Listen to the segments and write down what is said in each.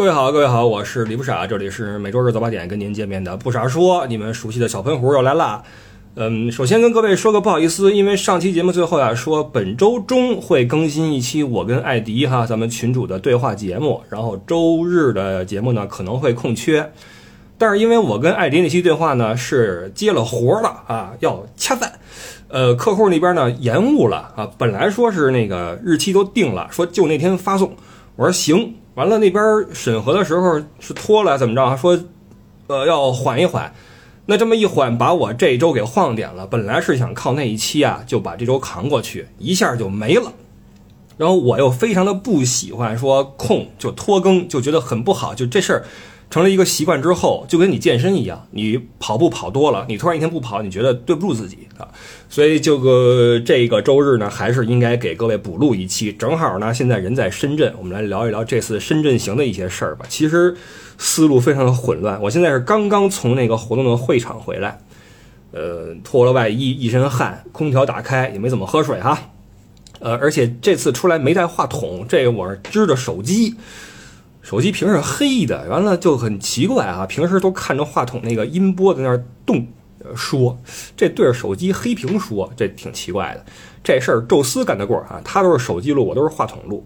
各位好，各位好，我是李不傻，这里是每周日早八点跟您见面的不傻说，你们熟悉的小喷壶又来啦。嗯，首先跟各位说个不好意思，因为上期节目最后呀说本周中会更新一期我跟艾迪哈咱们群主的对话节目，然后周日的节目呢可能会空缺，但是因为我跟艾迪那期对话呢是接了活了啊，要恰饭，呃，客户那边呢延误了啊，本来说是那个日期都定了，说就那天发送，我说行。完了，那边审核的时候是拖了，怎么着？说，呃，要缓一缓。那这么一缓，把我这周给晃点了。本来是想靠那一期啊，就把这周扛过去，一下就没了。然后我又非常的不喜欢说空就拖更，就觉得很不好。就这事儿。成了一个习惯之后，就跟你健身一样，你跑步跑多了，你突然一天不跑，你觉得对不住自己啊。所以这个这个周日呢，还是应该给各位补录一期。正好呢，现在人在深圳，我们来聊一聊这次深圳行的一些事儿吧。其实思路非常的混乱，我现在是刚刚从那个活动的会场回来，呃，脱了外衣，一身汗，空调打开，也没怎么喝水哈。呃，而且这次出来没带话筒，这个我是支着手机。手机屏是黑的，完了就很奇怪啊！平时都看着话筒那个音波在那儿动，说这对着手机黑屏说，这挺奇怪的。这事儿宙斯干得过啊，他都是手机录，我都是话筒录，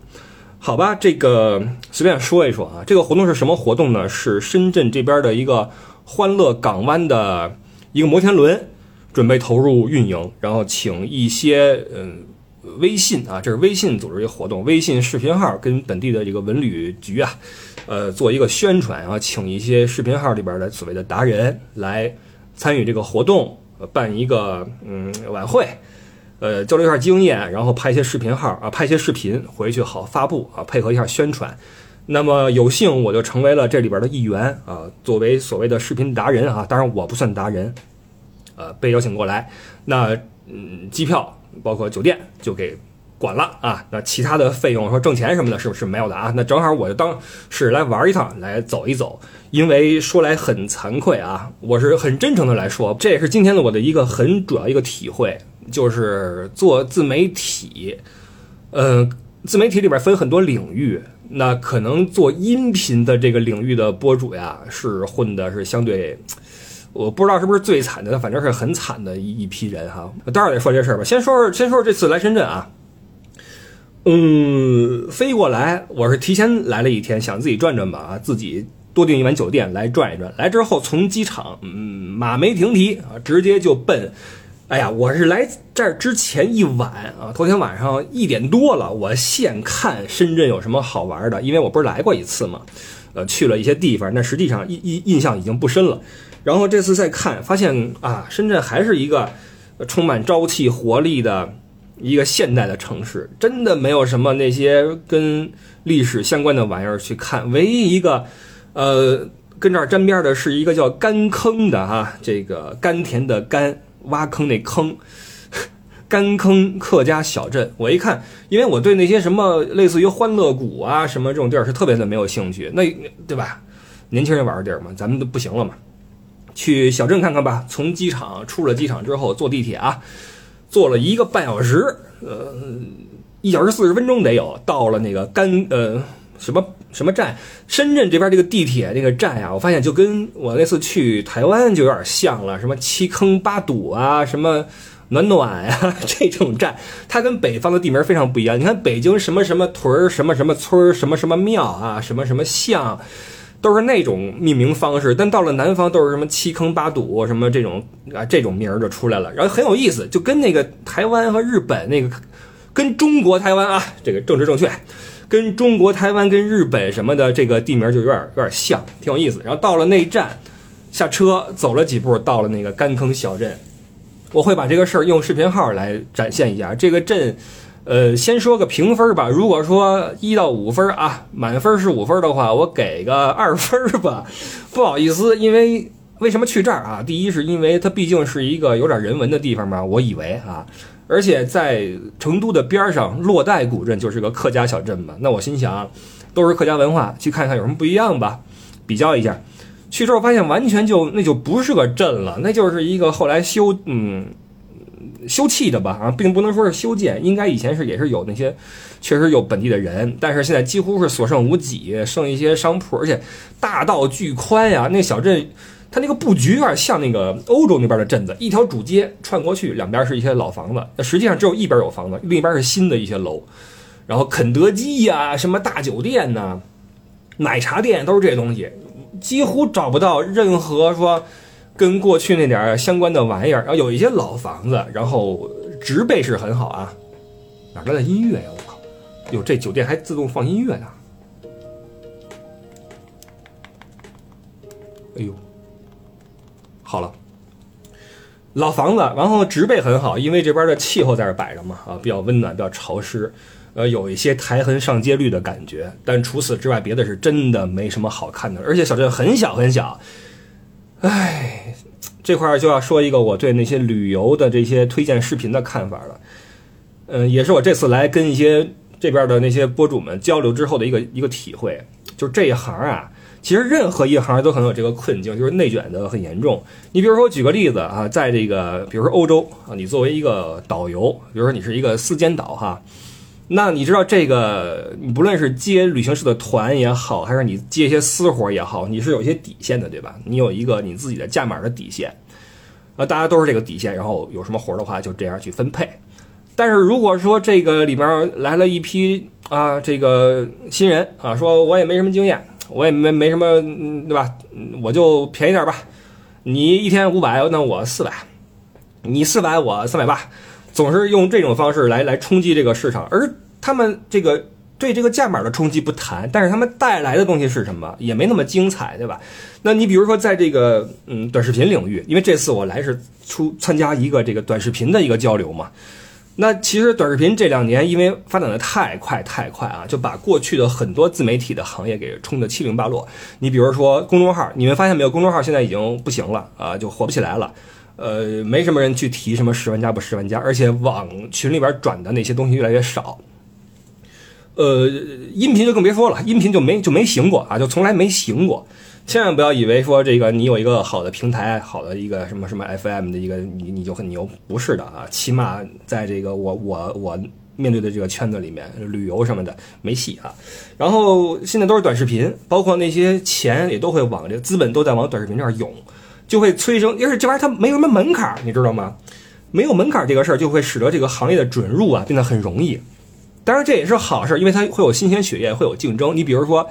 好吧？这个随便说一说啊。这个活动是什么活动呢？是深圳这边的一个欢乐港湾的一个摩天轮，准备投入运营，然后请一些嗯。微信啊，这是微信组织一个活动，微信视频号跟本地的这个文旅局啊，呃，做一个宣传，然后请一些视频号里边的所谓的达人来参与这个活动，办一个嗯晚会，呃，交流一下经验，然后拍一些视频号啊，拍一些视频回去好发布啊，配合一下宣传。那么有幸我就成为了这里边的一员啊，作为所谓的视频达人啊，当然我不算达人，呃，被邀请过来，那嗯，机票。包括酒店就给管了啊，那其他的费用说挣钱什么的，是不是没有的啊？那正好我就当是来玩一趟，来走一走。因为说来很惭愧啊，我是很真诚的来说，这也是今天的我的一个很主要一个体会，就是做自媒体，呃，自媒体里边分很多领域，那可能做音频的这个领域的博主呀，是混的是相对。我不知道是不是最惨的，反正是很惨的一一批人哈。当然得说这事儿吧，先说说先说说这次来深圳啊，嗯，飞过来我是提前来了一天，想自己转转吧啊，自己多订一晚酒店来转一转。来之后从机场嗯马没停蹄啊，直接就奔。哎呀，我是来这儿之前一晚啊，头天晚上一点多了，我现看深圳有什么好玩的，因为我不是来过一次嘛，呃，去了一些地方，但实际上印印印象已经不深了。然后这次再看，发现啊，深圳还是一个充满朝气活力的一个现代的城市，真的没有什么那些跟历史相关的玩意儿去看。唯一一个，呃，跟这儿沾边的是一个叫干坑的哈，这个甘甜的甘，挖坑那坑，干坑客家小镇。我一看，因为我对那些什么类似于欢乐谷啊什么这种地儿是特别的没有兴趣，那对吧？年轻人玩的地儿嘛，咱们都不行了嘛。去小镇看看吧。从机场出了机场之后，坐地铁啊，坐了一个半小时，呃，一小时四十分钟得有。到了那个甘呃什么什么站，深圳这边这个地铁那个站呀，我发现就跟我那次去台湾就有点像了。什么七坑八堵啊，什么暖暖呀 这种站，它跟北方的地名非常不一样。你看北京什么什么屯儿，什么什么村儿，什么什么庙啊，什么什么巷。都是那种命名方式，但到了南方都是什么七坑八堵什么这种啊，这种名儿就出来了，然后很有意思，就跟那个台湾和日本那个，跟中国台湾啊，这个政治正确，跟中国台湾跟日本什么的这个地名就有点有点像，挺有意思。然后到了那站，下车走了几步，到了那个干坑小镇，我会把这个事儿用视频号来展现一下这个镇。呃，先说个评分吧。如果说一到五分啊，满分是五分的话，我给个二分吧。不好意思，因为为什么去这儿啊？第一是因为它毕竟是一个有点人文的地方嘛，我以为啊，而且在成都的边上，洛带古镇就是个客家小镇嘛。那我心想，都是客家文化，去看看有什么不一样吧，比较一下。去之后发现完全就那就不是个镇了，那就是一个后来修嗯。修葺的吧，啊，并不能说是修建，应该以前是也是有那些确实有本地的人，但是现在几乎是所剩无几，剩一些商铺，而且大道巨宽呀，那小镇。它那个布局有点像那个欧洲那边的镇子，一条主街串过去，两边是一些老房子，那实际上只有一边有房子，另一边是新的一些楼。然后肯德基呀，什么大酒店呐，奶茶店都是这些东西，几乎找不到任何说跟过去那点相关的玩意儿。然后有一些老房子，然后植被是很好啊。哪来的音乐呀？我靠！哟，这酒店还自动放音乐呢。哎呦！好了，老房子，然后植被很好，因为这边的气候在这摆着嘛，啊，比较温暖，比较潮湿，呃，有一些苔痕上阶绿的感觉。但除此之外，别的是真的没什么好看的。而且小镇很小很小，唉，这块儿就要说一个我对那些旅游的这些推荐视频的看法了。嗯，也是我这次来跟一些这边的那些博主们交流之后的一个一个体会，就是这一行啊。其实任何一行都很有这个困境，就是内卷的很严重。你比如说，举个例子啊，在这个，比如说欧洲啊，你作为一个导游，比如说你是一个私间导哈，那你知道这个，你不论是接旅行社的团也好，还是你接一些私活也好，你是有一些底线的，对吧？你有一个你自己的价码的底线，啊，大家都是这个底线，然后有什么活的话就这样去分配。但是如果说这个里边来了一批啊，这个新人啊，说我也没什么经验。我也没没什么，对吧？我就便宜点吧。你一天五百，那我四百。你四百，我三百八。总是用这种方式来来冲击这个市场，而他们这个对这个价码的冲击不谈，但是他们带来的东西是什么？也没那么精彩，对吧？那你比如说在这个嗯短视频领域，因为这次我来是出参加一个这个短视频的一个交流嘛。那其实短视频这两年因为发展的太快太快啊，就把过去的很多自媒体的行业给冲得七零八落。你比如说公众号，你们发现没有？公众号现在已经不行了啊，就火不起来了。呃，没什么人去提什么十万加不十万加，而且往群里边转的那些东西越来越少。呃，音频就更别说了，音频就没就没行过啊，就从来没行过。千万不要以为说这个你有一个好的平台，好的一个什么什么 FM 的一个你你就很牛，不是的啊，起码在这个我我我面对的这个圈子里面，旅游什么的没戏啊。然后现在都是短视频，包括那些钱也都会往这资本都在往短视频这儿涌，就会催生，因为这玩意儿它没有什么门槛，你知道吗？没有门槛这个事儿就会使得这个行业的准入啊变得很容易。当然这也是好事，因为它会有新鲜血液，会有竞争。你比如说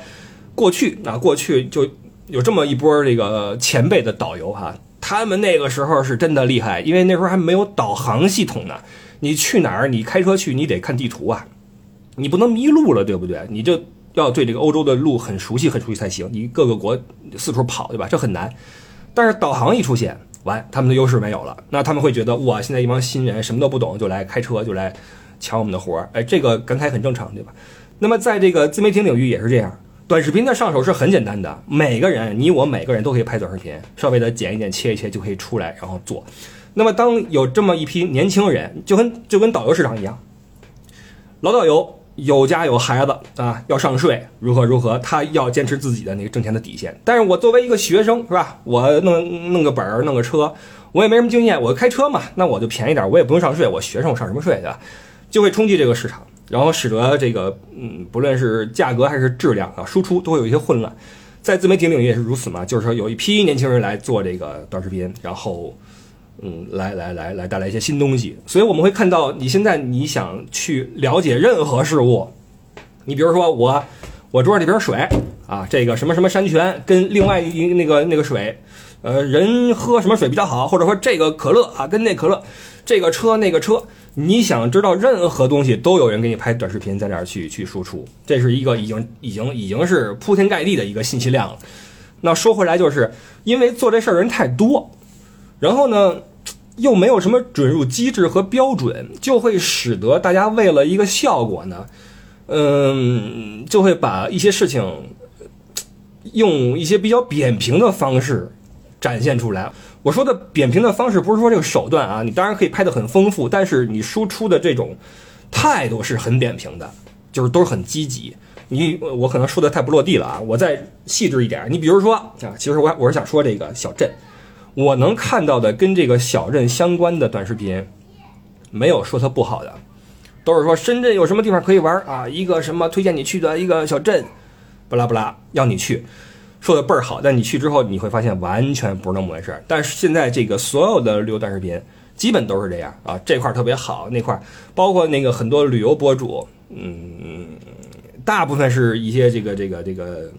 过去啊，过去就。有这么一波这个前辈的导游哈，他们那个时候是真的厉害，因为那时候还没有导航系统呢。你去哪儿，你开车去，你得看地图啊，你不能迷路了，对不对？你就要对这个欧洲的路很熟悉，很熟悉才行。你各个国四处跑，对吧？这很难。但是导航一出现，完，他们的优势没有了。那他们会觉得，哇，现在一帮新人什么都不懂，就来开车，就来抢我们的活儿。哎，这个感慨很正常，对吧？那么在这个自媒体领域也是这样。短视频的上手是很简单的，每个人，你我每个人都可以拍短视频，稍微的剪一剪、切一切就可以出来，然后做。那么，当有这么一批年轻人，就跟就跟导游市场一样，老导游有家有孩子啊，要上税，如何如何，他要坚持自己的那个挣钱的底线。但是我作为一个学生，是吧？我弄弄个本儿，弄个车，我也没什么经验，我开车嘛，那我就便宜点，我也不用上税，我学生我上什么税，对吧？就会冲击这个市场。然后使得这个，嗯，不论是价格还是质量啊，输出都会有一些混乱，在自媒体领域也是如此嘛。就是说，有一批年轻人来做这个短视频，然后，嗯，来来来来带来一些新东西。所以我们会看到，你现在你想去了解任何事物，你比如说我，我桌上这瓶水啊，这个什么什么山泉跟另外一那个那个水，呃，人喝什么水比较好，或者说这个可乐啊跟那可乐，这个车那个车。你想知道任何东西，都有人给你拍短视频，在那儿去去输出，这是一个已经已经已经是铺天盖地的一个信息量了。那说回来，就是因为做这事儿人太多，然后呢，又没有什么准入机制和标准，就会使得大家为了一个效果呢，嗯，就会把一些事情用一些比较扁平的方式展现出来。我说的扁平的方式不是说这个手段啊，你当然可以拍得很丰富，但是你输出的这种态度是很扁平的，就是都是很积极。你我可能说的太不落地了啊，我再细致一点。你比如说啊，其实我我是想说这个小镇，我能看到的跟这个小镇相关的短视频，没有说它不好的，都是说深圳有什么地方可以玩啊，一个什么推荐你去的一个小镇，不拉不拉要你去，说的倍儿好，但你去之后你会发现完全不是那么回事。但是现在这个所有的旅游短视频基本都是这样啊，这块特别好，那块包括那个很多旅游博主，嗯，大部分是一些这个这个这个，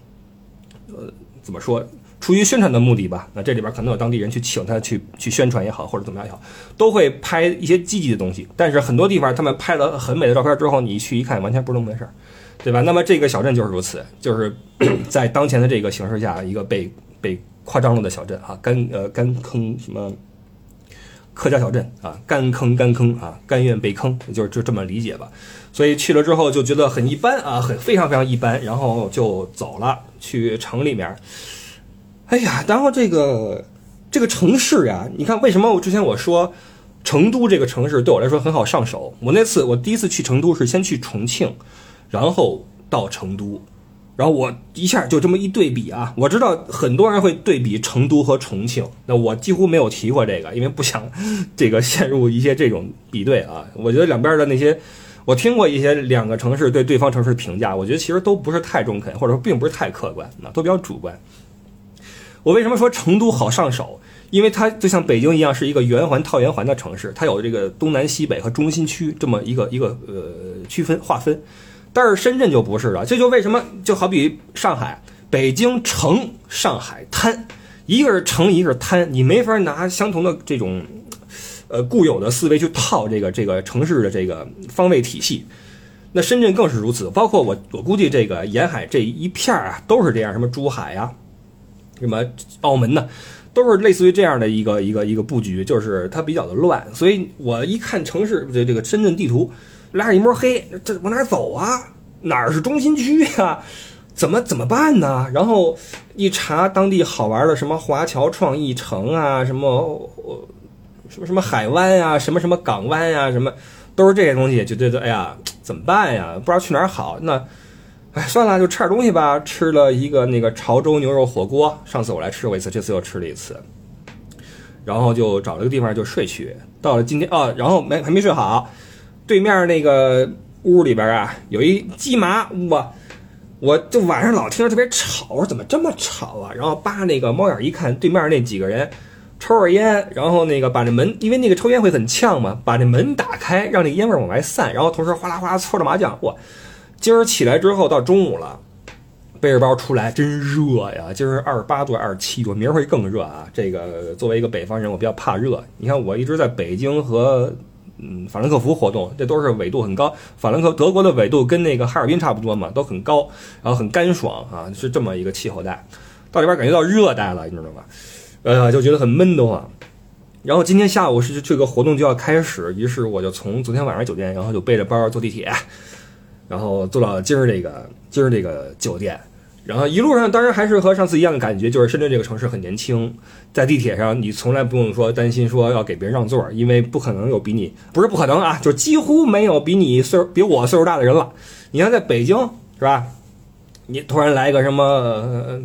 呃，怎么说？出于宣传的目的吧，那这里边可能有当地人去请他去去宣传也好，或者怎么样也好，都会拍一些积极的东西。但是很多地方他们拍了很美的照片之后，你去一看，完全不是那么回事儿，对吧？那么这个小镇就是如此，就是在当前的这个形势下，一个被被夸张了的小镇啊，干呃干坑什么客家小镇啊，干坑干坑啊，甘愿被坑，就是就这么理解吧。所以去了之后就觉得很一般啊，很非常非常一般，然后就走了，去城里面。哎呀，然后这个这个城市呀，你看为什么我之前我说成都这个城市对我来说很好上手？我那次我第一次去成都是先去重庆，然后到成都，然后我一下就这么一对比啊，我知道很多人会对比成都和重庆，那我几乎没有提过这个，因为不想这个陷入一些这种比对啊。我觉得两边的那些，我听过一些两个城市对对方城市的评价，我觉得其实都不是太中肯，或者说并不是太客观，那都比较主观。我为什么说成都好上手？因为它就像北京一样，是一个圆环套圆环的城市，它有这个东南西北和中心区这么一个一个呃区分划分。但是深圳就不是了，这就为什么就好比上海、北京城、上海滩，一个是城，一个是滩，你没法拿相同的这种呃固有的思维去套这个这个城市的这个方位体系。那深圳更是如此，包括我我估计这个沿海这一片啊都是这样，什么珠海呀。什么澳门呢，都是类似于这样的一个一个一个布局，就是它比较的乱，所以我一看城市这这个深圳地图，拉着一摸黑，这往哪走啊？哪儿是中心区呀？怎么怎么办呢？然后一查当地好玩的什么华侨创意城啊，什么什么什么海湾呀，什么什么港湾呀，什么都是这些东西，就觉得哎呀，怎么办呀？不知道去哪儿好那。哎，算了，就吃点东西吧。吃了一个那个潮州牛肉火锅，上次我来吃过一次，这次又吃了一次。然后就找了个地方就睡去。到了今天哦，然后没还没睡好，对面那个屋里边啊有一鸡麻屋啊，我就晚上老听着特别吵，我说怎么这么吵啊？然后扒那个猫眼一看，对面那几个人抽着烟，然后那个把那门，因为那个抽烟会很呛嘛，把那门打开，让那烟味往外散，然后同时哗啦哗啦搓着麻将，哇！今儿起来之后到中午了，背着包出来真热呀！今儿二十八度、二十七度，明儿会更热啊！这个作为一个北方人，我比较怕热。你看我一直在北京和嗯法兰克福活动，这都是纬度很高。法兰克德国的纬度跟那个哈尔滨差不多嘛，都很高，然后很干爽啊，是这么一个气候带。到这边感觉到热带了，你知道吧？呃，就觉得很闷得慌。然后今天下午是这个活动就要开始，于是我就从昨天晚上酒店，然后就背着包坐地铁。然后坐到今儿这个今儿这个酒店，然后一路上当然还是和上次一样的感觉，就是深圳这个城市很年轻，在地铁上你从来不用说担心说要给别人让座，因为不可能有比你不是不可能啊，就几乎没有比你岁比我岁数大的人了。你像在北京是吧？你突然来一个什么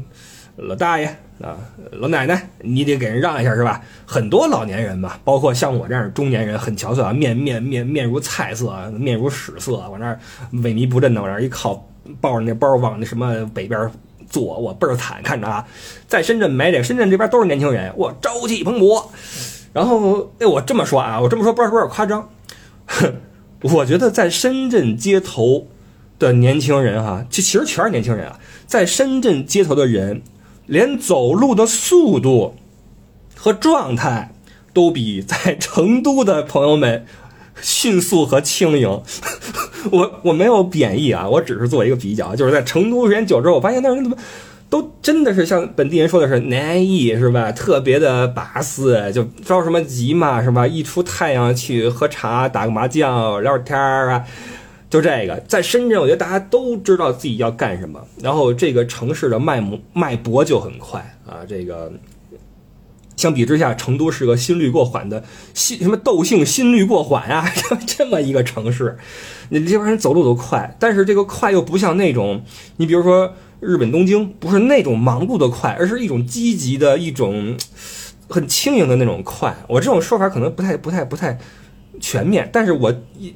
老大爷。啊，老奶奶，你得给人让一下是吧？很多老年人吧，包括像我这样中年人，很憔悴啊，面面面面如菜色，面如屎色，往那儿萎靡不振的往那儿一靠，抱着那包往那什么北边坐，我倍儿惨，看着啊，在深圳没这，深圳这边都是年轻人，我朝气蓬勃。然后，哎，我这么说啊，我这么说不知道有点夸张，我觉得在深圳街头的年轻人哈，这其实全是年轻人啊，在深圳街头的人。连走路的速度和状态都比在成都的朋友们迅速和轻盈。我我没有贬义啊，我只是做一个比较。就是在成都时间久之后，我发现那人怎么都真的是像本地人说的是难易是吧？特别的巴适，就着什么急嘛是吧？一出太阳去喝茶、打个麻将、聊会天儿啊。就这个，在深圳，我觉得大家都知道自己要干什么，然后这个城市的脉脉搏就很快啊。这个相比之下，成都是个心率过缓的心什么窦性心率过缓啊，这么一个城市，你这帮人走路都快，但是这个快又不像那种，你比如说日本东京，不是那种忙碌的快，而是一种积极的一种很轻盈的那种快。我这种说法可能不太不太不太。全面。但是我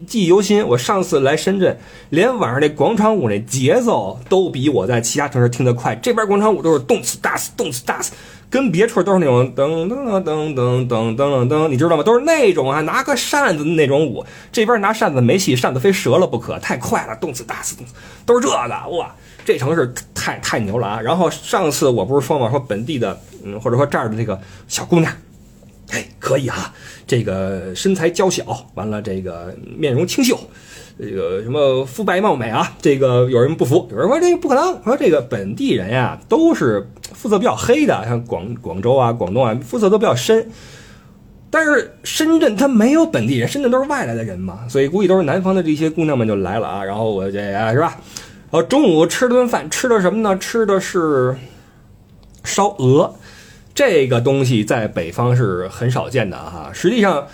记忆犹新，我上次来深圳，连晚上那广场舞那节奏都比我在其他城市听得快。这边广场舞都是动次打次，动次打次。跟别处都是那种噔噔噔噔噔噔噔噔，你知道吗？都是那种啊，拿个扇子那种舞。这边拿扇子没戏，扇子非折了不可，太快了，动次打次，都是这个哇！这城市太太牛了啊！然后上次我不是说嘛，说本地的，嗯，或者说这儿的这个小姑娘，哎，可以啊。这个身材娇小，完了这个面容清秀，这个什么肤白貌美啊，这个有人不服，有人说这个不可能，说这个本地人呀都是肤色比较黑的，像广广州啊、广东啊，肤色都比较深。但是深圳它没有本地人，深圳都是外来的人嘛，所以估计都是南方的这些姑娘们就来了啊。然后我这是吧？然后中午吃了顿饭，吃的什么呢？吃的是烧鹅。这个东西在北方是很少见的哈，实际上，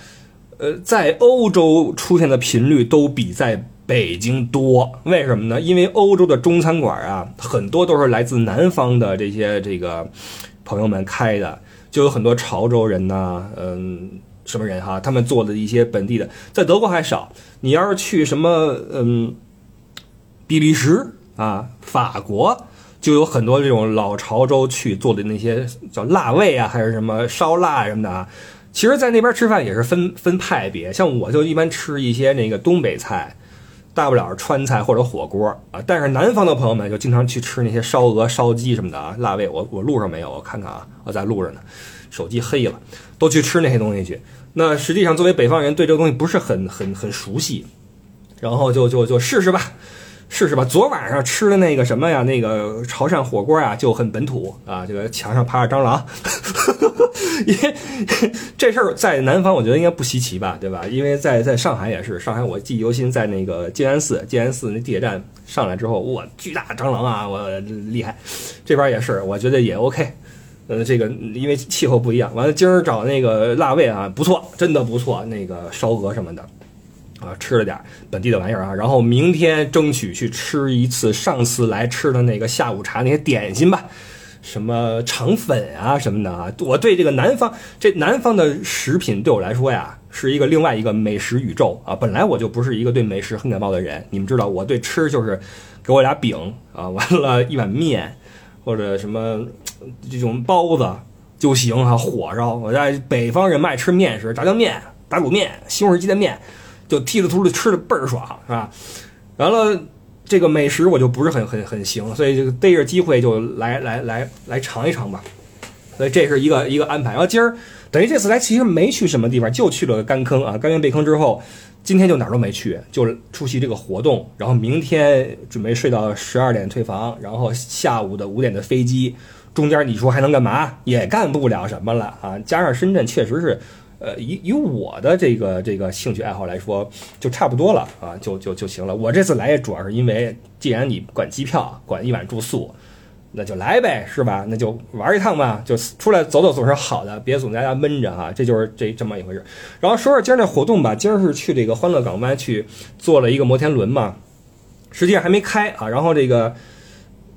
呃，在欧洲出现的频率都比在北京多。为什么呢？因为欧洲的中餐馆啊，很多都是来自南方的这些这个朋友们开的，就有很多潮州人呐，嗯，什么人哈，他们做的一些本地的，在德国还少。你要是去什么，嗯，比利时啊，法国。就有很多这种老潮州去做的那些叫辣味啊，还是什么烧腊什么的啊。其实，在那边吃饭也是分分派别，像我就一般吃一些那个东北菜，大不了川菜或者火锅啊。但是南方的朋友们就经常去吃那些烧鹅、烧鸡什么的啊，辣味。我我路上没有，我看看啊，我在路上呢，手机黑了，都去吃那些东西去。那实际上作为北方人，对这个东西不是很很很熟悉，然后就就就试试吧。试试吧，昨晚上吃的那个什么呀，那个潮汕火锅啊，就很本土啊。这个墙上爬着蟑螂，因为这事儿在南方我觉得应该不稀奇吧，对吧？因为在在上海也是，上海我记忆犹新，在那个静安寺，静安寺那地铁站上来之后，哇，巨大蟑螂啊，我厉害。这边也是，我觉得也 OK。呃，这个因为气候不一样，完了今儿找那个辣味啊，不错，真的不错，那个烧鹅什么的。啊，吃了点本地的玩意儿啊，然后明天争取去吃一次上次来吃的那个下午茶那些点心吧，什么肠粉啊什么的啊。我对这个南方这南方的食品对我来说呀，是一个另外一个美食宇宙啊。本来我就不是一个对美食很感冒的人，你们知道，我对吃就是给我俩饼啊，完了一碗面或者什么这种包子就行啊，火烧。我在北方人爱吃面食，炸酱面、打卤面、西红柿鸡蛋面。就踢了秃噜吃的倍儿爽，是吧？完了，这个美食我就不是很很很行，所以就逮着机会就来来来来尝一尝吧。所以这是一个一个安排。然后今儿等于这次来其实没去什么地方，就去了干坑啊。干完被坑之后，今天就哪儿都没去，就出席这个活动。然后明天准备睡到十二点退房，然后下午的五点的飞机。中间你说还能干嘛？也干不了什么了啊！加上深圳确实是。呃，以以我的这个这个兴趣爱好来说，就差不多了啊，就就就行了。我这次来也主要是因为，既然你管机票，管一晚住宿，那就来呗，是吧？那就玩一趟吧，就出来走走总是好的，别总在家闷着啊。这就是这这么一回事。然后说说今儿这活动吧，今儿是去这个欢乐港湾去坐了一个摩天轮嘛，实际上还没开啊。然后这个。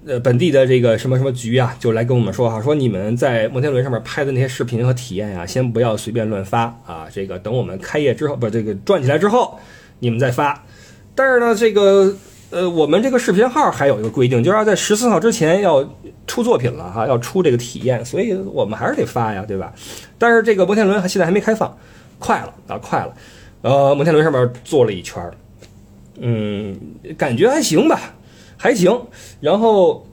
呃，本地的这个什么什么局啊，就来跟我们说哈，说你们在摩天轮上面拍的那些视频和体验呀，先不要随便乱发啊。这个等我们开业之后，不，这个转起来之后，你们再发。但是呢，这个呃，我们这个视频号还有一个规定，就是要在十四号之前要出作品了哈，要出这个体验，所以我们还是得发呀，对吧？但是这个摩天轮现在还没开放，快了啊，快了。呃，摩天轮上面坐了一圈儿，嗯，感觉还行吧。还行，然后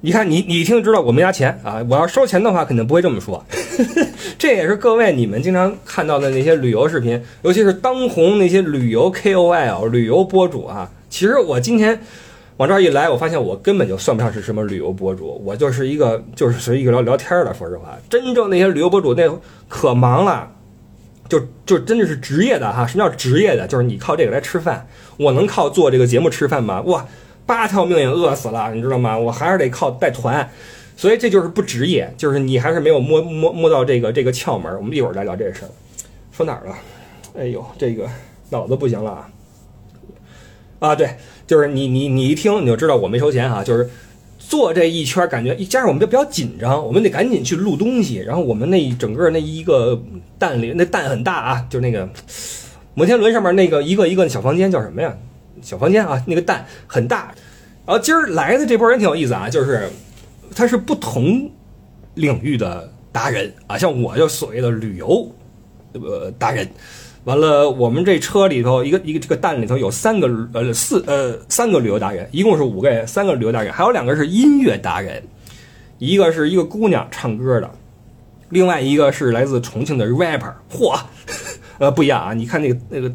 你看你你一听就知道我没拿钱啊！我要收钱的话，肯定不会这么说。这也是各位你们经常看到的那些旅游视频，尤其是当红那些旅游 KOL、旅游博主啊。其实我今天往这儿一来，我发现我根本就算不上是什么旅游博主，我就是一个就是随意聊聊天的。说实话，真正那些旅游博主那可忙了，就就真的是职业的哈。什么叫职业的？就是你靠这个来吃饭，我能靠做这个节目吃饭吗？哇！八条命也饿死了，你知道吗？我还是得靠带团，所以这就是不职业，就是你还是没有摸摸摸到这个这个窍门。我们一会儿再聊这事儿。说哪儿了？哎呦，这个脑子不行了啊！啊，对，就是你你你一听你就知道我没收钱哈。就是做这一圈，感觉加上我们就比较紧张，我们得赶紧去录东西。然后我们那整个那一个蛋里，那蛋很大啊，就是那个摩天轮上面那个一个一个小房间叫什么呀？小房间啊，那个蛋很大。然后今儿来的这波人挺有意思啊，就是他是不同领域的达人啊，像我就所谓的旅游呃达人。完了，我们这车里头一个一个这个蛋里头有三个呃四呃三个旅游达人，一共是五个人，三个旅游达人，还有两个是音乐达人，一个是一个姑娘唱歌的，另外一个是来自重庆的 rapper，嚯，呃不一样啊，你看那个那个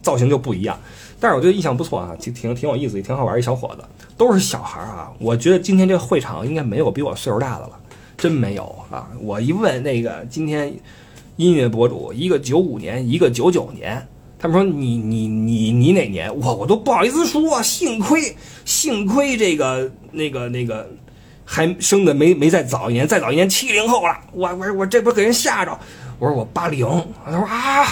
造型就不一样，但是我觉得印象不错啊，挺挺挺有意思，也挺好玩一小伙子，都是小孩啊，我觉得今天这会场应该没有比我岁数大的了，真没有啊，我一问那个今天。音乐博主，一个九五年，一个九九年。他们说你你你你哪年？我我都不好意思说。幸亏幸亏这个那个那个还生的没没再早一年，再早一年七零后了。我我我这不给人吓着。我说我八零。他说啊，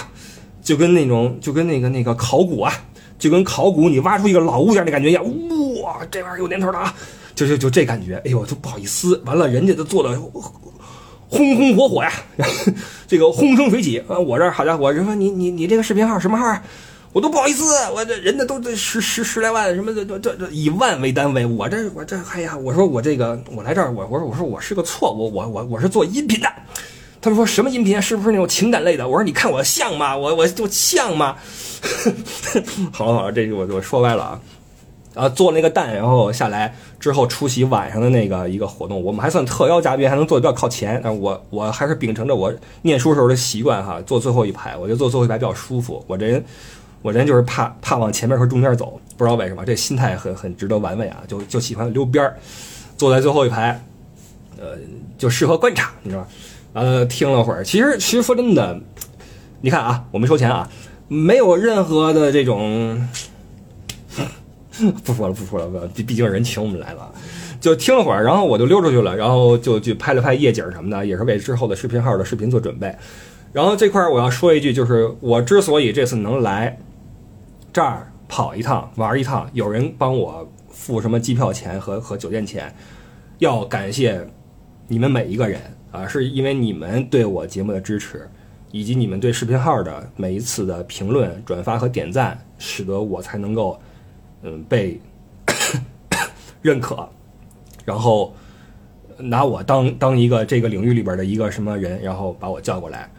就跟那种就跟那个那个考古啊，就跟考古你挖出一个老物件的感觉一样。哇，这玩意儿有年头了啊！就就就这感觉。哎呦，就不好意思。完了，人家都做的。红红火火呀，这个轰声水起啊！我这好家伙，人说你你你这个视频号什么号？我都不好意思，我这人家都这十十十来万，什么这这这以万为单位，我这我这哎呀，我说我这个我来这儿，我我说我说我是个错误，我我我是做音频的。他们说什么音频啊？是不是那种情感类的？我说你看我像吗？我我就像吗？好了好了，这我我说歪了啊。啊，做那个蛋，然后下来之后出席晚上的那个一个活动，我们还算特邀嘉宾，还能坐的比较靠前。但我我还是秉承着我念书时候的习惯哈，坐最后一排，我觉得坐最后一排比较舒服。我这人，我这人就是怕怕往前面和中间走，不知道为什么，这心态很很值得玩味啊，就就喜欢溜边儿，坐在最后一排，呃，就适合观察，你知道吧？呃，听了会儿，其实其实说真的，你看啊，我没收钱啊，没有任何的这种。不说了，不说了，毕毕竟人请我们来了，就听了会儿，然后我就溜出去了，然后就去拍了拍夜景什么的，也是为之后的视频号的视频做准备。然后这块儿我要说一句，就是我之所以这次能来这儿跑一趟、玩一趟，有人帮我付什么机票钱和和酒店钱，要感谢你们每一个人啊，是因为你们对我节目的支持，以及你们对视频号的每一次的评论、转发和点赞，使得我才能够。嗯，被 认可，然后拿我当当一个这个领域里边的一个什么人，然后把我叫过来，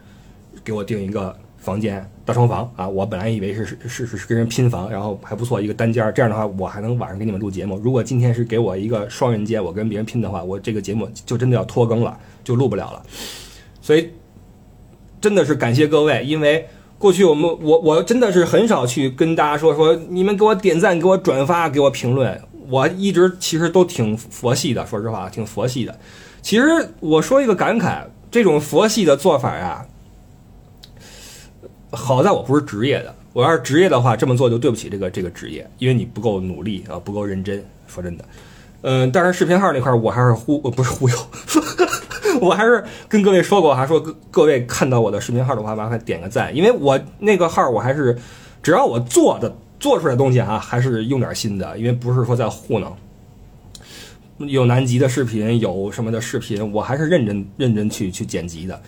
给我定一个房间大床房啊！我本来以为是是是是跟人拼房，然后还不错一个单间儿，这样的话我还能晚上给你们录节目。如果今天是给我一个双人间，我跟别人拼的话，我这个节目就真的要拖更了，就录不了了。所以真的是感谢各位，因为。过去我们我我真的是很少去跟大家说说你们给我点赞给我转发给我评论，我一直其实都挺佛系的，说实话挺佛系的。其实我说一个感慨，这种佛系的做法呀，好在我不是职业的，我要是职业的话，这么做就对不起这个这个职业，因为你不够努力啊，不够认真。说真的，嗯，但是视频号那块我还是忽不是忽悠。我还是跟各位说过哈，说各各位看到我的视频号的话，麻烦点个赞，因为我那个号我还是，只要我做的做出来的东西哈，还是用点心的，因为不是说在糊弄。有南极的视频，有什么的视频，我还是认真认真去去剪辑的，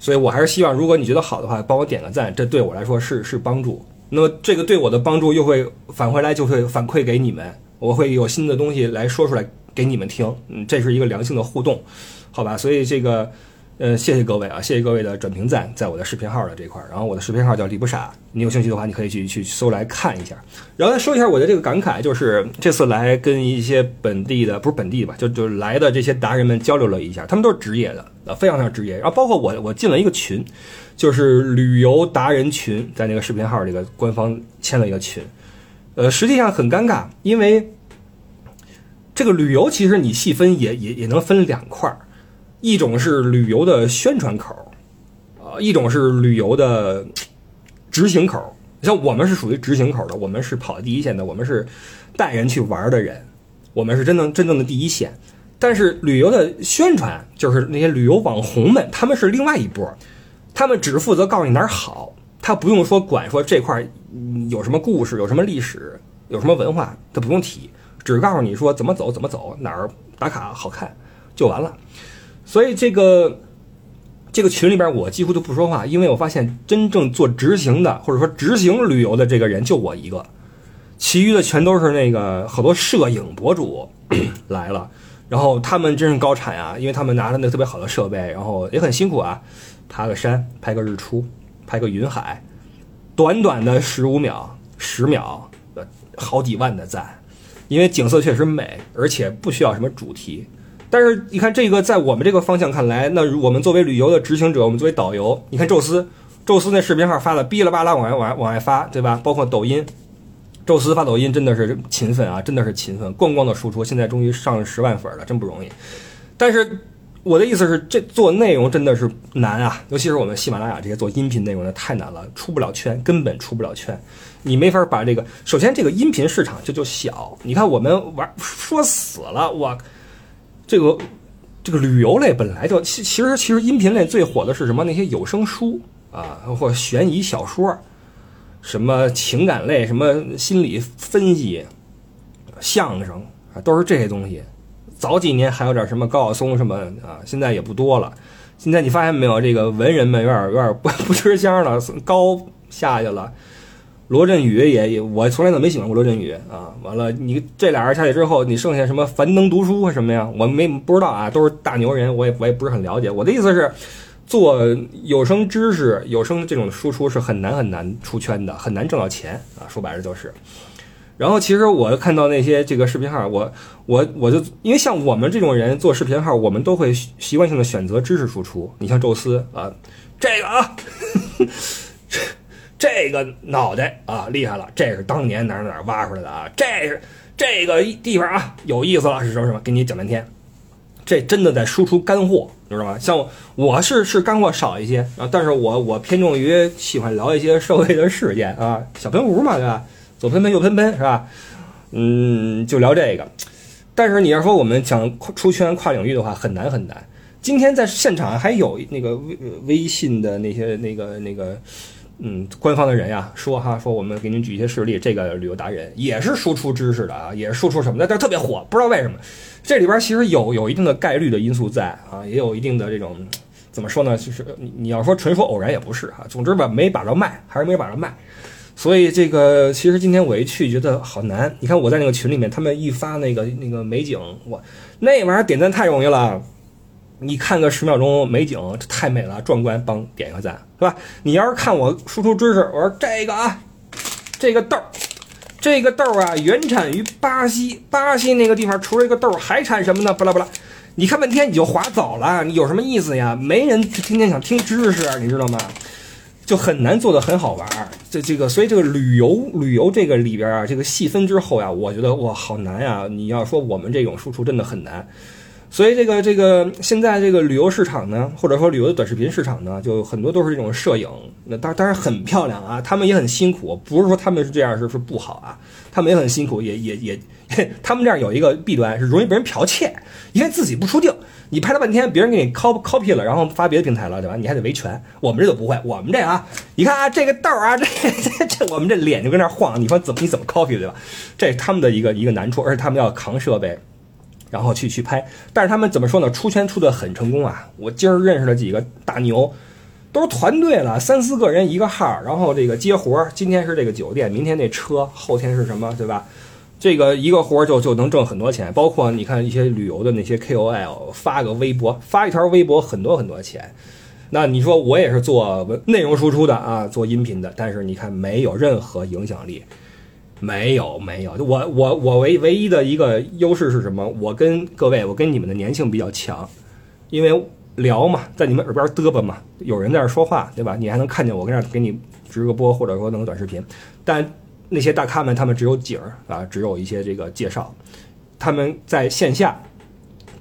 所以我还是希望，如果你觉得好的话，帮我点个赞，这对我来说是是帮助。那么这个对我的帮助又会返回来，就会反馈给你们，我会有新的东西来说出来给你们听，嗯，这是一个良性的互动。好吧，所以这个，呃，谢谢各位啊，谢谢各位的转评赞，在我的视频号的这块儿。然后我的视频号叫李不傻，你有兴趣的话，你可以去去搜来看一下。然后再说一下我的这个感慨，就是这次来跟一些本地的，不是本地吧，就就来的这些达人们交流了一下，他们都是职业的，呃，非常非常职业。然后包括我，我进了一个群，就是旅游达人群，在那个视频号这个官方签了一个群，呃，实际上很尴尬，因为这个旅游其实你细分也也也能分两块儿。一种是旅游的宣传口，啊，一种是旅游的执行口。像我们是属于执行口的，我们是跑第一线的，我们是带人去玩的人，我们是真正真正的第一线。但是旅游的宣传，就是那些旅游网红们，他们是另外一波，他们只负责告诉你哪儿好，他不用说管说这块儿有什么故事，有什么历史，有什么文化，他不用提，只告诉你说怎么走怎么走，哪儿打卡好看就完了。所以这个这个群里边我几乎都不说话，因为我发现真正做执行的或者说执行旅游的这个人就我一个，其余的全都是那个好多摄影博主 来了，然后他们真是高产啊，因为他们拿着那特别好的设备，然后也很辛苦啊，爬个山，拍个日出，拍个云海，短短的十五秒、十秒，呃，好几万的赞，因为景色确实美，而且不需要什么主题。但是你看这个，在我们这个方向看来，那我们作为旅游的执行者，我们作为导游，你看宙斯，宙斯那视频号发的哔啦吧啦往外往外往外发，对吧？包括抖音，宙斯发抖音真的是勤奋啊，真的是勤奋，咣咣的输出，现在终于上十万粉了，真不容易。但是我的意思是，这做内容真的是难啊，尤其是我们喜马拉雅这些做音频内容的太难了，出不了圈，根本出不了圈。你没法把这个，首先这个音频市场就就小，你看我们玩说死了，我。这个这个旅游类本来就其其实其实音频类最火的是什么？那些有声书啊，或悬疑小说，什么情感类，什么心理分析，相声啊，都是这些东西。早几年还有点什么高晓松什么啊，现在也不多了。现在你发现没有？这个文人们有点有点不 不吃香了，高下去了。罗振宇也也，我从来都没喜欢过罗振宇啊。完了，你这俩人下去之后，你剩下什么樊登读书什么呀？我没不知道啊，都是大牛人，我也我也不是很了解。我的意思是，做有声知识、有声这种输出是很难很难出圈的，很难挣到钱啊。说白了就是。然后其实我看到那些这个视频号，我我我就因为像我们这种人做视频号，我们都会习惯性的选择知识输出。你像宙斯啊，这个啊。这个脑袋啊，厉害了！这是当年哪儿哪儿挖出来的啊？这是这个地方啊，有意思了，是什么什么？给你讲半天，这真的在输出干货，知道吗？像我我是是干货少一些啊，但是我我偏重于喜欢聊一些社会的事件啊，小喷壶嘛，对吧？左喷喷右喷喷是吧？嗯，就聊这个。但是你要说我们想出圈跨领域的话，很难很难。今天在现场还有那个微微信的那些那个那个。嗯，官方的人呀说哈说我们给您举一些事例，这个旅游达人也是输出知识的啊，也是输出什么的，但是特别火，不知道为什么。这里边其实有有一定的概率的因素在啊，也有一定的这种怎么说呢？就是你你要说纯说偶然也不是哈，总之吧没把着卖，还是没把着卖。所以这个其实今天我一去觉得好难。你看我在那个群里面，他们一发那个那个美景，我那玩意儿点赞太容易了。你看个十秒钟美景，这太美了，壮观，帮点一个赞，是吧？你要是看我输出知识，我说这个啊，这个豆儿，这个豆儿啊，原产于巴西，巴西那个地方除了这个豆儿还产什么呢？巴拉巴拉，你看半天你就划走了，你有什么意思呀？没人天天想听知识，你知道吗？就很难做的很好玩儿。这这个，所以这个旅游旅游这个里边啊，这个细分之后呀，我觉得哇，好难呀！你要说我们这种输出真的很难。所以这个这个现在这个旅游市场呢，或者说旅游的短视频市场呢，就很多都是这种摄影，那当当然很漂亮啊，他们也很辛苦，不是说他们是这样是是不好啊，他们也很辛苦，也也也，他们这样有一个弊端是容易被人剽窃，因为自己不出镜，你拍了半天，别人给你 copy copy 了，然后发别的平台了，对吧？你还得维权，我们这就不会，我们这啊，你看啊，这个豆啊，这这这，我们这脸就跟那晃，你说怎么你怎么 copy 对吧？这是他们的一个一个难处，而且他们要扛设备。然后去去拍，但是他们怎么说呢？出圈出的很成功啊！我今儿认识了几个大牛，都是团队了，三四个人一个号，然后这个接活儿，今天是这个酒店，明天那车，后天是什么，对吧？这个一个活儿就就能挣很多钱。包括你看一些旅游的那些 KOL 发个微博，发一条微博很多很多钱。那你说我也是做内容输出的啊，做音频的，但是你看没有任何影响力。没有没有，我我我唯唯一的一个优势是什么？我跟各位，我跟你们的粘性比较强，因为聊嘛，在你们耳边嘚吧嘛，有人在这说话，对吧？你还能看见我跟这给你直个播，或者说弄个短视频。但那些大咖们，他们只有景儿啊，只有一些这个介绍，他们在线下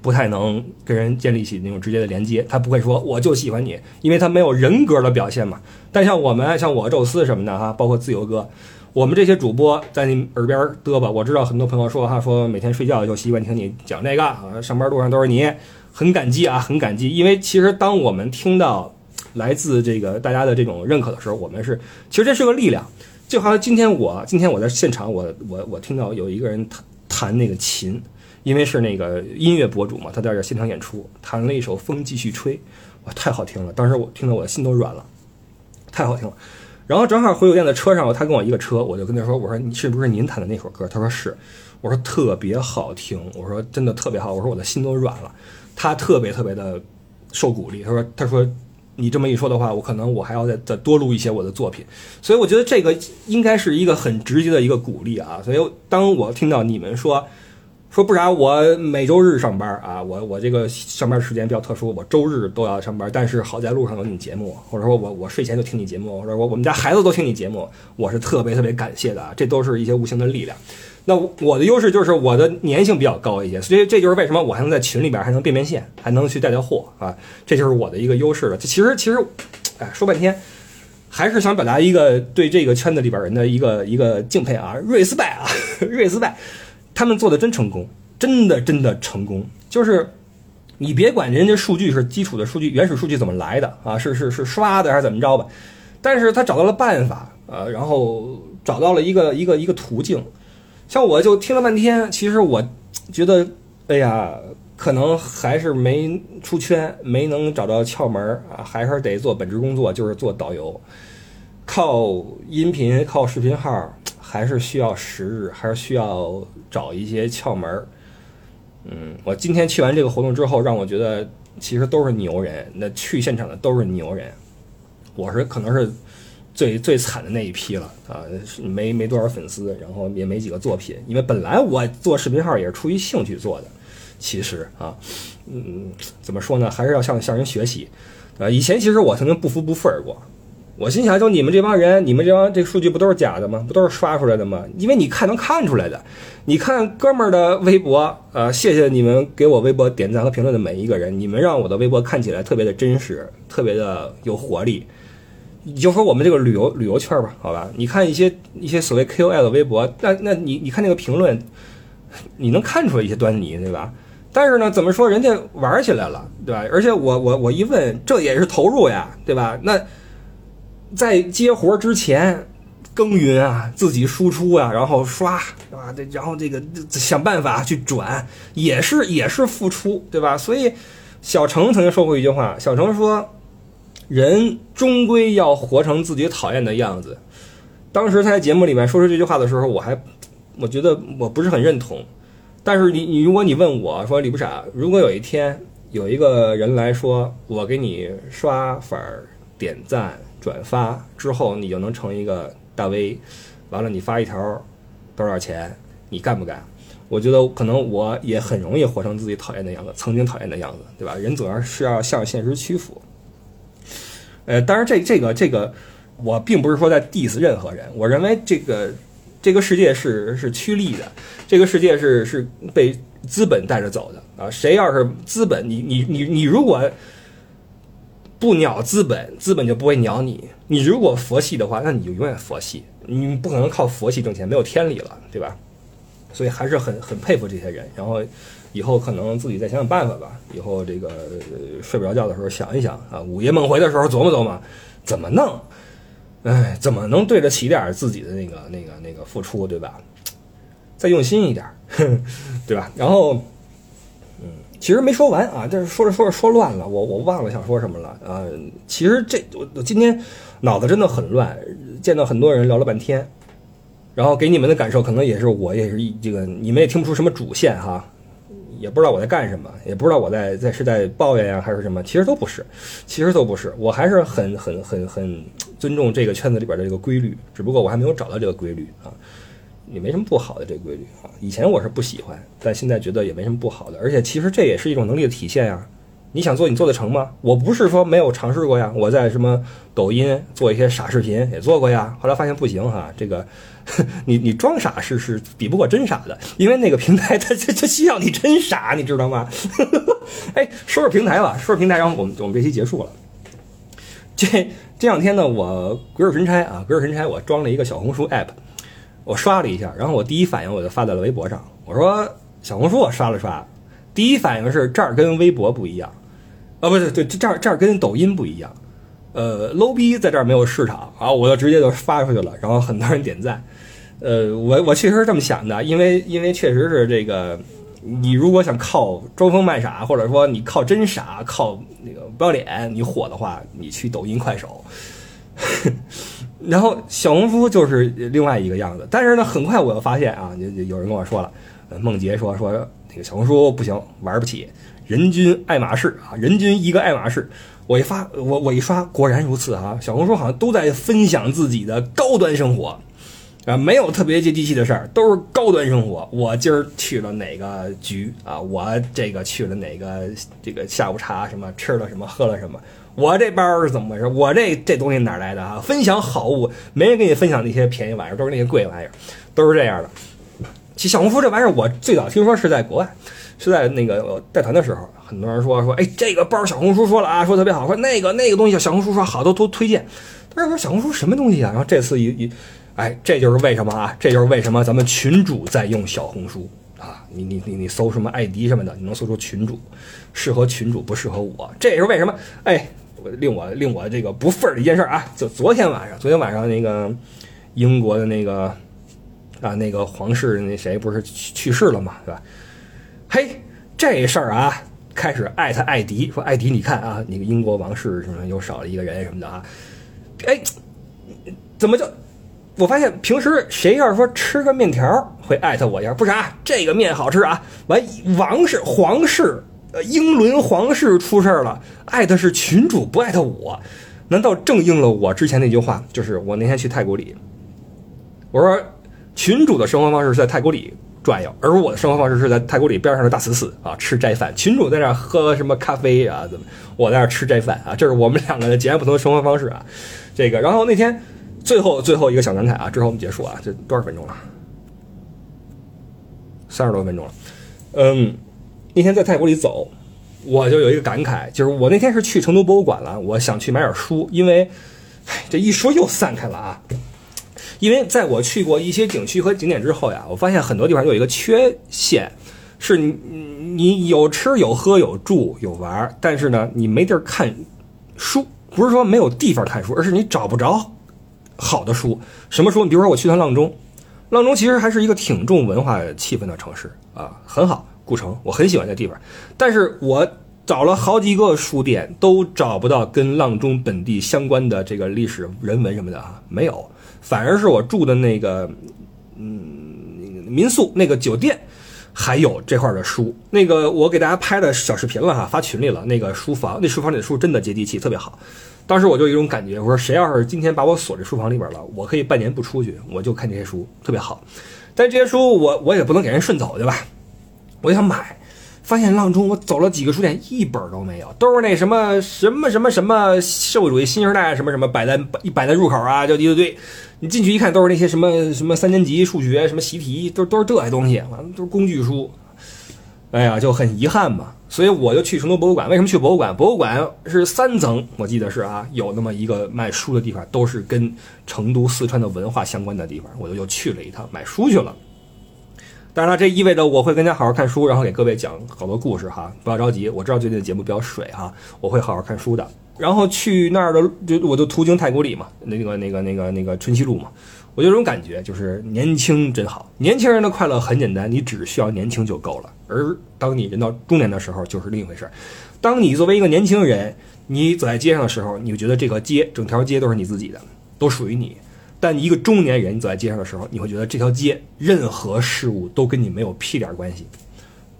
不太能跟人建立起那种直接的连接，他不会说我就喜欢你，因为他没有人格的表现嘛。但像我们，像我宙斯什么的哈，包括自由哥。我们这些主播在你耳边嘚吧，我知道很多朋友说哈，说每天睡觉就习惯听你讲这个，上班路上都是你，很感激啊，很感激。因为其实当我们听到来自这个大家的这种认可的时候，我们是其实这是个力量。就好像今天我今天我在现场，我我我听到有一个人弹弹那个琴，因为是那个音乐博主嘛，他在这现场演出，弹了一首《风继续吹》，哇，太好听了！当时我听得我心。都软了，太好听了。然后正好回酒店的车上，他跟我一个车，我就跟他说：“我说你是不是您弹的那首歌？”他说是。我说特别好听，我说真的特别好，我说我的心都软了。他特别特别的受鼓励，他说他说你这么一说的话，我可能我还要再再多录一些我的作品。所以我觉得这个应该是一个很直接的一个鼓励啊。所以当我听到你们说。说不然，我每周日上班啊，我我这个上班时间比较特殊，我周日都要上班。但是好在路上有你节目，或者说我我睡前就听你节目，或者我我们家孩子都听你节目，我是特别特别感谢的啊。这都是一些无形的力量。那我的优势就是我的粘性比较高一些，所以这就是为什么我还能在群里边还能变变现，还能去带带货啊，这就是我的一个优势了。其实其实，哎，说半天还是想表达一个对这个圈子里边人的一个一个敬佩啊，瑞斯拜啊，瑞斯拜。他们做的真成功，真的真的成功。就是你别管人家数据是基础的数据、原始数据怎么来的啊，是是是刷的还是怎么着吧？但是他找到了办法啊，然后找到了一个一个一个途径。像我就听了半天，其实我觉得，哎呀，可能还是没出圈，没能找到窍门啊，还是得做本职工作，就是做导游，靠音频、靠视频号。还是需要时日，还是需要找一些窍门儿。嗯，我今天去完这个活动之后，让我觉得其实都是牛人。那去现场的都是牛人，我是可能是最最惨的那一批了啊，没没多少粉丝，然后也没几个作品。因为本来我做视频号也是出于兴趣做的，其实啊，嗯，怎么说呢，还是要向向人学习。啊，以前其实我曾经不服不忿过。我心想，就你们这帮人，你们这帮这数据不都是假的吗？不都是刷出来的吗？因为你看能看出来的。你看哥们儿的微博，呃，谢谢你们给我微博点赞和评论的每一个人，你们让我的微博看起来特别的真实，特别的有活力。你就说我们这个旅游旅游圈吧，好吧？你看一些一些所谓 KOL 的微博，那那你你看那个评论，你能看出来一些端倪，对吧？但是呢，怎么说人家玩起来了，对吧？而且我我我一问，这也是投入呀，对吧？那。在接活之前，耕耘啊，自己输出啊，然后刷啊，这然后这个想办法去转，也是也是付出，对吧？所以小程曾经说过一句话，小程说：“人终归要活成自己讨厌的样子。”当时他在节目里面说出这句话的时候，我还我觉得我不是很认同。但是你你如果你问我说李不傻，如果有一天有一个人来说，我给你刷粉点赞。转发之后，你就能成一个大 V。完了，你发一条多少钱？你干不干？我觉得可能我也很容易活成自己讨厌的样子，曾经讨厌的样子，对吧？人总要是要向现实屈服。呃，当然，这这个这个，我并不是说在 diss 任何人。我认为这个这个世界是是趋利的，这个世界是是被资本带着走的啊。谁要是资本，你你你你如果。不鸟资本，资本就不会鸟你。你如果佛系的话，那你就永远佛系。你不可能靠佛系挣钱，没有天理了，对吧？所以还是很很佩服这些人。然后以后可能自己再想想办法吧。以后这个睡不着觉的时候想一想啊，午夜梦回的时候琢磨琢磨，怎么弄？哎，怎么能对得起点自己的那个那个那个付出，对吧？再用心一点，对吧？然后。其实没说完啊，但是说着说着说乱了，我我忘了想说什么了啊。其实这我我今天脑子真的很乱，见到很多人聊了半天，然后给你们的感受可能也是我也是这个，你们也听不出什么主线哈，也不知道我在干什么，也不知道我在在是在抱怨呀还是什么，其实都不是，其实都不是，我还是很很很很尊重这个圈子里边的这个规律，只不过我还没有找到这个规律啊。也没什么不好的这个规律啊，以前我是不喜欢，但现在觉得也没什么不好的，而且其实这也是一种能力的体现呀。你想做，你做得成吗？我不是说没有尝试过呀，我在什么抖音做一些傻视频也做过呀，后来发现不行哈，这个 你你装傻是是比不过真傻的，因为那个平台 它它它需要你真傻，你知道吗？哎，说说平台吧，说说平台，然后我们我们这期结束了。这这两天呢，我鬼使神差啊，鬼使神差，我装了一个小红书 app。我刷了一下，然后我第一反应我就发在了微博上。我说小红书我刷了刷，第一反应是这儿跟微博不一样，啊，不是，对，这儿这儿跟抖音不一样，呃，low 逼在这儿没有市场啊，我就直接就发出去了，然后很多人点赞，呃，我我确实是这么想的，因为因为确实是这个你如果想靠装疯卖傻，或者说你靠真傻、靠那个不要脸你火的话，你去抖音、快手。然后小红书就是另外一个样子。但是呢，很快我又发现啊，有有人跟我说了，梦洁说说那个小红书不行，玩不起，人均爱马仕啊，人均一个爱马仕。我一发，我我一刷，果然如此啊！小红书好像都在分享自己的高端生活。啊，没有特别接地气的事儿，都是高端生活。我今儿去了哪个局啊？我这个去了哪个这个下午茶什么吃了什么喝了什么？我这包是怎么回事？我这这东西哪来的啊？分享好物，没人跟你分享那些便宜玩意儿，都是那些贵玩意儿，都是这样的。其实小红书这玩意儿，我最早听说是在国外，是在那个带团的时候，很多人说说，哎，这个包小红书说了啊，说特别好，说那个那个东西小红书说好，都都推荐。但是说小红书什么东西啊？然后这次一一。哎，这就是为什么啊！这就是为什么咱们群主在用小红书啊！你你你你搜什么艾迪什么的，你能搜出群主，适合群主不适合我，这也是为什么？哎，令我令我这个不忿的一件事啊！就昨天晚上，昨天晚上那个英国的那个啊那个皇室那谁不是去世了嘛，对吧？嘿，这事儿啊，开始艾特艾迪说艾迪，你看啊，那个英国王室什么又少了一个人什么的啊？哎，怎么就？我发现平时谁要是说吃个面条会艾特我一下，不是啊，这个面好吃啊！完，王室、皇室、英伦皇室出事儿了，艾特是群主不艾特我，难道正应了我之前那句话？就是我那天去太古里，我说群主的生活方式是在太古里转悠，而我的生活方式是在太古里边上的大慈寺啊吃斋饭。群主在那喝什么咖啡啊？怎么？我在那吃斋饭啊？这是我们两个的截然不同的生活方式啊！这个，然后那天。最后最后一个小感慨啊，之后我们结束啊，这多少分钟了？三十多分钟了。嗯，那天在泰国里走，我就有一个感慨，就是我那天是去成都博物馆了，我想去买点书，因为，唉，这一说又散开了啊。因为在我去过一些景区和景点之后呀，我发现很多地方有一个缺陷，是你你有吃有喝有住有玩，但是呢，你没地儿看书，不是说没有地方看书，而是你找不着。好的书，什么书？你比如说我去趟阆中，阆中其实还是一个挺重文化气氛的城市啊，很好，古城，我很喜欢这地方。但是我找了好几个书店，都找不到跟阆中本地相关的这个历史人文什么的啊，没有。反而是我住的那个，嗯，民宿那个酒店还有这块的书。那个我给大家拍的小视频了哈，发群里了。那个书房，那书房里的书真的接地气，特别好。当时我就有一种感觉，我说谁要是今天把我锁这书房里边了，我可以半年不出去，我就看这些书，特别好。但这些书我我也不能给人顺走，对吧？我就想买，发现阆中我走了几个书店，一本都没有，都是那什么什么什么什么社会主义新时代什么什么摆在一摆在入口啊，就一堆堆。你进去一看，都是那些什么什么三年级数学什么习题，都都是这些东西，完了都是工具书。哎呀，就很遗憾嘛。所以我就去成都博物馆。为什么去博物馆？博物馆是三层，我记得是啊，有那么一个卖书的地方，都是跟成都、四川的文化相关的地方。我就又去了一趟买书去了。当然了，这意味着我会更加好好看书，然后给各位讲好多故事哈。不要着急，我知道最近的节目比较水哈，我会好好看书的。然后去那儿的，就我就途经太古里嘛，那个那个那个那个春熙路嘛。我有种感觉，就是年轻真好。年轻人的快乐很简单，你只需要年轻就够了。而当你人到中年的时候，就是另一回事。当你作为一个年轻人，你走在街上的时候，你会觉得这个街，整条街都是你自己的，都属于你。但一个中年人走在街上的时候，你会觉得这条街任何事物都跟你没有屁点关系。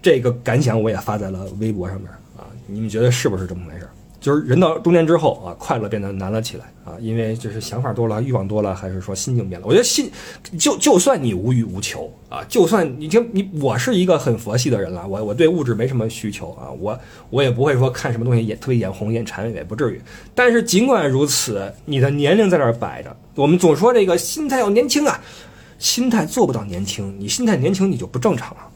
这个感想我也发在了微博上面啊，你们觉得是不是这么回事？就是人到中年之后啊，快乐变得难了起来啊，因为就是想法多了，欲望多了，还是说心境变了？我觉得心，就就算你无欲无求啊，就算你听你，我是一个很佛系的人了，我我对物质没什么需求啊，我我也不会说看什么东西眼特别眼红眼馋，也不至于。但是尽管如此，你的年龄在那儿摆着，我们总说这个心态要年轻啊，心态做不到年轻，你心态年轻你就不正常了。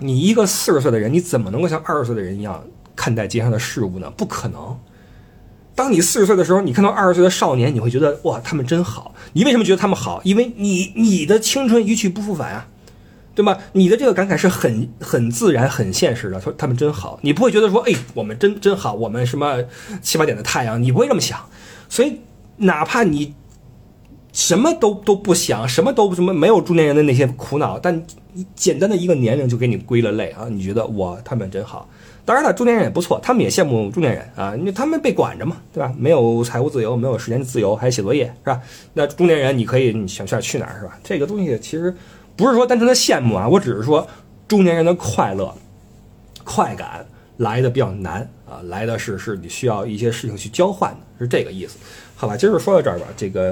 你一个四十岁的人，你怎么能够像二十岁的人一样？看待街上的事物呢？不可能。当你四十岁的时候，你看到二十岁的少年，你会觉得哇，他们真好。你为什么觉得他们好？因为你你的青春一去不复返啊，对吗？你的这个感慨是很很自然、很现实的。说他们真好，你不会觉得说，哎，我们真真好，我们什么七八点的太阳，你不会这么想。所以，哪怕你什么都都不想，什么都什么没有中年人的那些苦恼，但简单的一个年龄就给你归了类啊，你觉得哇，他们真好。当然了，中年人也不错，他们也羡慕中年人啊，因为他们被管着嘛，对吧？没有财务自由，没有时间自由，还写作业，是吧？那中年人你可以你想去哪去哪儿，是吧？这个东西其实不是说单纯的羡慕啊，我只是说中年人的快乐、快感来的比较难啊，来的是是你需要一些事情去交换的，是这个意思。好吧，今儿就说到这儿吧，这个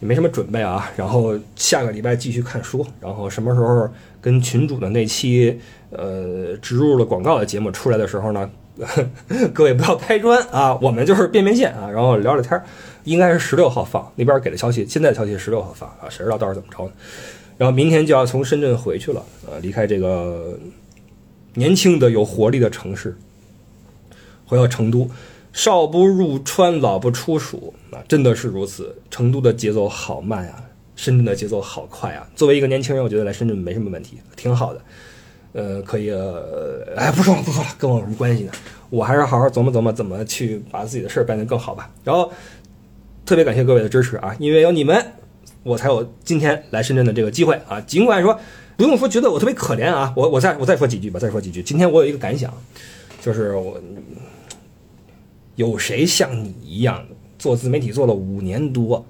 也没什么准备啊，然后下个礼拜继续看书，然后什么时候跟群主的那期呃植入了广告的节目出来的时候呢，各位不要拍砖啊，我们就是变变现啊，然后聊聊天儿，应该是十六号放，那边给的消息，现在消息十六号放啊，谁知道到时候怎么着呢？然后明天就要从深圳回去了，呃，离开这个年轻的有活力的城市，回到成都。少不入川，老不出蜀啊，真的是如此。成都的节奏好慢呀，深圳的节奏好快啊。作为一个年轻人，我觉得来深圳没什么问题，挺好的。呃，可以，哎，不说了，不说了，跟我有什么关系呢？我还是好好琢磨琢磨，怎么去把自己的事儿办得更好吧。然后，特别感谢各位的支持啊，因为有你们，我才有今天来深圳的这个机会啊。尽管说不用说觉得我特别可怜啊，我我再我再说几句吧，再说几句。今天我有一个感想，就是我。有谁像你一样做自媒体做了五年多，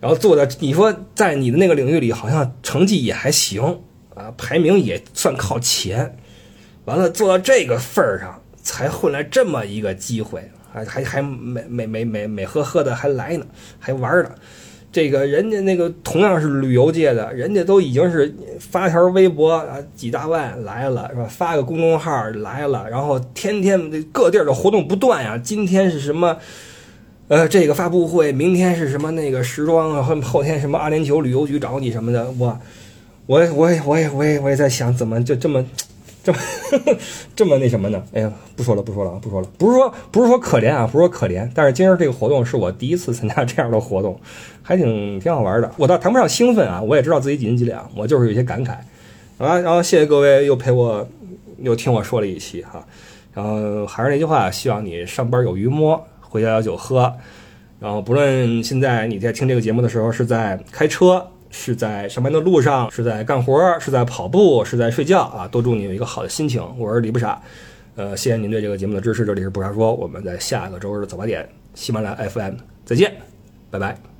然后做的你说在你的那个领域里好像成绩也还行啊，排名也算靠前，完了做到这个份儿上才混来这么一个机会，还还还美美美美美呵呵的还来呢，还玩呢。这个人家那个同样是旅游界的，人家都已经是发条微博啊，几大万来了是吧？发个公众号来了，然后天天各地儿的活动不断呀。今天是什么？呃，这个发布会，明天是什么那个时装啊？后后天什么阿联酋旅游局找你什么的？我，我，我也，我也，我也，我也在想，怎么就这么。这么这么那什么呢？哎呀，不说了，不说了，不说了。不是说不是说可怜啊，不是说可怜。但是今儿这个活动是我第一次参加这样的活动，还挺挺好玩的。我倒谈不上兴奋啊，我也知道自己几斤几两，我就是有些感慨。啊，然后谢谢各位又陪我又听我说了一期哈。然后还是那句话，希望你上班有鱼摸，回家有酒喝。然后不论现在你在听这个节目的时候是在开车。是在上班的路上，是在干活，是在跑步，是在睡觉啊！都祝你有一个好的心情。我是李不傻，呃，谢谢您对这个节目的支持。这里是不傻说，我们在下个周日的早八点，喜马拉雅 FM 再见，拜拜。